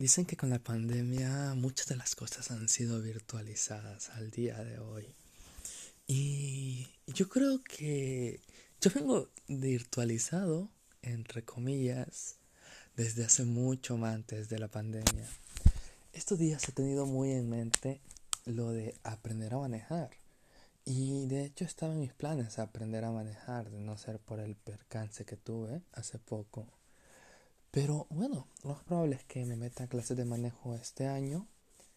Dicen que con la pandemia muchas de las cosas han sido virtualizadas al día de hoy. Y yo creo que yo vengo virtualizado, entre comillas, desde hace mucho antes de la pandemia. Estos días he tenido muy en mente lo de aprender a manejar. Y de hecho estaba en mis planes aprender a manejar, de no ser por el percance que tuve hace poco pero bueno, lo más probable es que me meta a clases de manejo este año.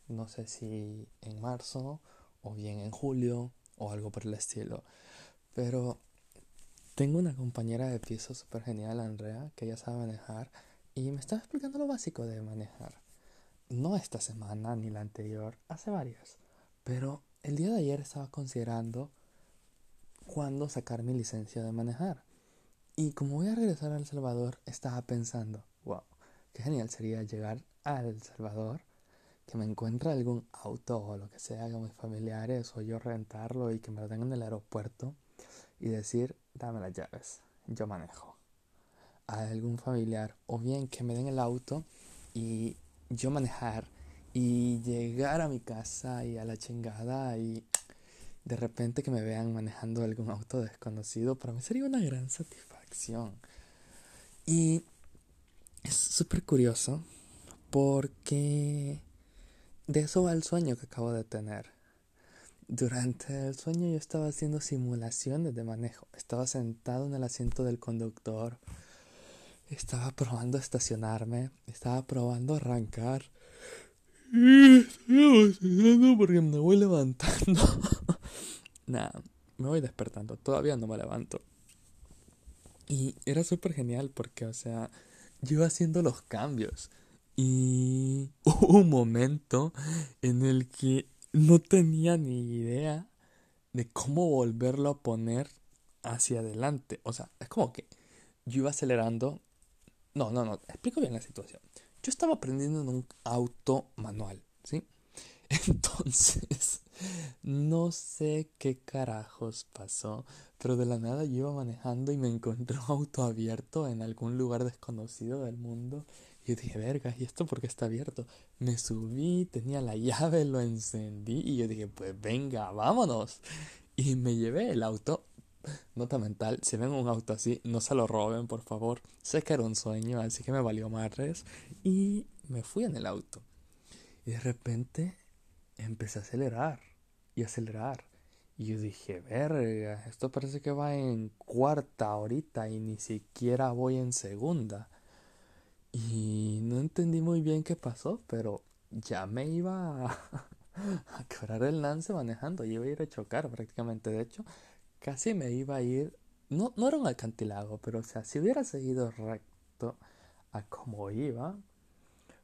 No sé si en marzo o bien en julio o algo por el estilo. Pero tengo una compañera de piso súper genial, Andrea, que ella sabe manejar y me estaba explicando lo básico de manejar. No esta semana ni la anterior, hace varias. Pero el día de ayer estaba considerando cuándo sacar mi licencia de manejar. Y como voy a regresar a El Salvador, estaba pensando, wow, qué genial sería llegar a El Salvador, que me encuentre algún auto o lo que sea con mis familiares o yo rentarlo y que me lo den en el aeropuerto y decir, dame las llaves, yo manejo. A algún familiar o bien que me den el auto y yo manejar y llegar a mi casa y a la chingada y de repente que me vean manejando algún auto desconocido, para mí sería una gran satisfacción y es súper curioso porque de eso va el sueño que acabo de tener. Durante el sueño yo estaba haciendo simulaciones de manejo. Estaba sentado en el asiento del conductor. Estaba probando estacionarme. Estaba probando arrancar. Y estoy porque me voy levantando. Nada, me voy despertando. Todavía no me levanto. Y era súper genial porque, o sea, yo iba haciendo los cambios. Y hubo un momento en el que no tenía ni idea de cómo volverlo a poner hacia adelante. O sea, es como que yo iba acelerando. No, no, no, explico bien la situación. Yo estaba aprendiendo en un auto manual, ¿sí? Entonces, no sé qué carajos pasó, pero de la nada yo iba manejando y me encontré un auto abierto en algún lugar desconocido del mundo. Y yo dije, verga, ¿y esto por qué está abierto? Me subí, tenía la llave, lo encendí y yo dije, pues venga, vámonos. Y me llevé el auto. Nota mental, si ven un auto así, no se lo roben, por favor. Sé que era un sueño, así que me valió madres. Y me fui en el auto. Y de repente empecé a acelerar y acelerar. Y yo dije, verga, esto parece que va en cuarta ahorita y ni siquiera voy en segunda. Y no entendí muy bien qué pasó, pero ya me iba a, a quebrar el lance manejando. Yo iba a ir a chocar prácticamente. De hecho, casi me iba a ir. No, no era un acantilado, pero o sea, si hubiera seguido recto a como iba,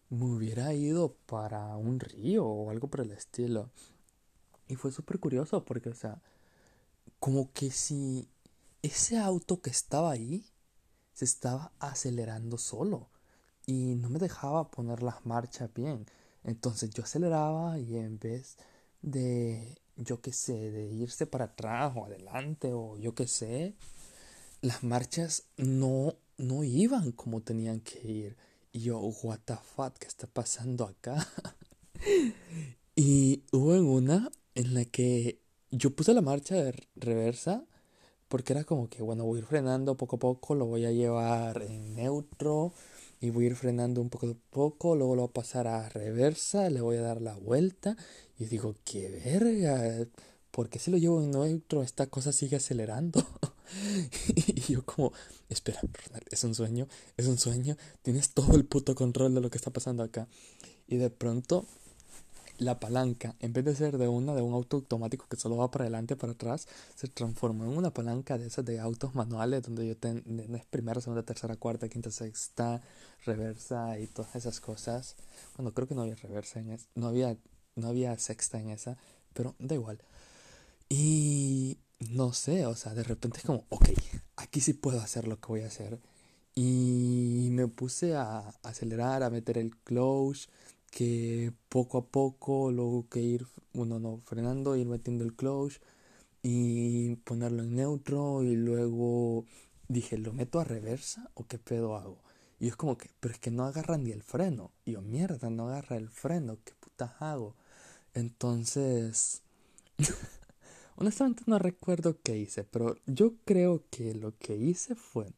me hubiera ido para un río o algo por el estilo. Y fue súper curioso porque, o sea, como que si ese auto que estaba ahí se estaba acelerando solo y no me dejaba poner las marchas bien. Entonces yo aceleraba y en vez de, yo qué sé, de irse para atrás o adelante o yo qué sé, las marchas no, no iban como tenían que ir. Y yo, what the fuck, ¿qué está pasando acá? y hubo en una en la que yo puse la marcha de reversa porque era como que, bueno, voy a ir frenando poco a poco, lo voy a llevar en neutro y voy a ir frenando un poco a poco, luego lo voy a pasar a reversa, le voy a dar la vuelta y digo, qué verga, ¿por qué si lo llevo en neutro esta cosa sigue acelerando? y yo como, espera, es un sueño, es un sueño, tienes todo el puto control de lo que está pasando acá. Y de pronto la palanca, en vez de ser de una de un auto automático que solo va para adelante para atrás, se transformó en una palanca de esas de autos manuales donde yo tengo primera, segunda, tercera, cuarta, quinta, sexta, reversa y todas esas cosas. Bueno, creo que no había reversa en esa, no había no había sexta en esa, pero da igual. Y no sé, o sea, de repente es como, ok, aquí sí puedo hacer lo que voy a hacer. Y me puse a acelerar, a meter el close, que poco a poco luego que ir, uno no, frenando, ir metiendo el close y ponerlo en neutro y luego dije, ¿lo meto a reversa o qué pedo hago? Y es como que, pero es que no agarra ni el freno. Y yo, mierda, no agarra el freno, ¿qué putas hago? Entonces, honestamente no recuerdo qué hice, pero yo creo que lo que hice fue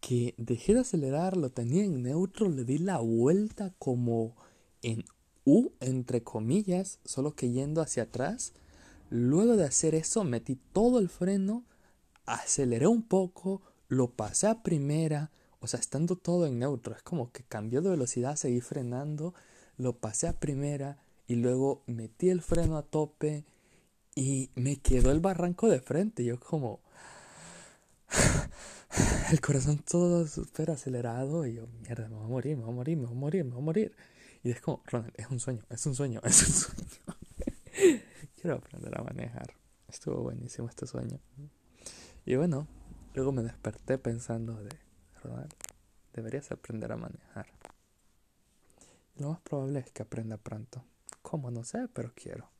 que dejé de acelerar, lo tenía en neutro, le di la vuelta como en U, entre comillas, solo que yendo hacia atrás. Luego de hacer eso, metí todo el freno, aceleré un poco, lo pasé a primera, o sea, estando todo en neutro, es como que cambió de velocidad, seguí frenando, lo pasé a primera y luego metí el freno a tope y me quedó el barranco de frente. Yo como el corazón todo súper acelerado y yo, mierda, me voy a morir, me voy a morir, me voy a morir, me voy a morir. Y es como, Ronald, es un sueño, es un sueño, es un sueño. Quiero aprender a manejar. Estuvo buenísimo este sueño. Y bueno, luego me desperté pensando de, Ronald, deberías aprender a manejar. lo más probable es que aprenda pronto. ¿Cómo? No sé, pero quiero.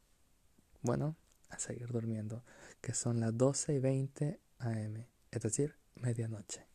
Bueno, a seguir durmiendo, que son las 12 y 20 am, es decir, medianoche.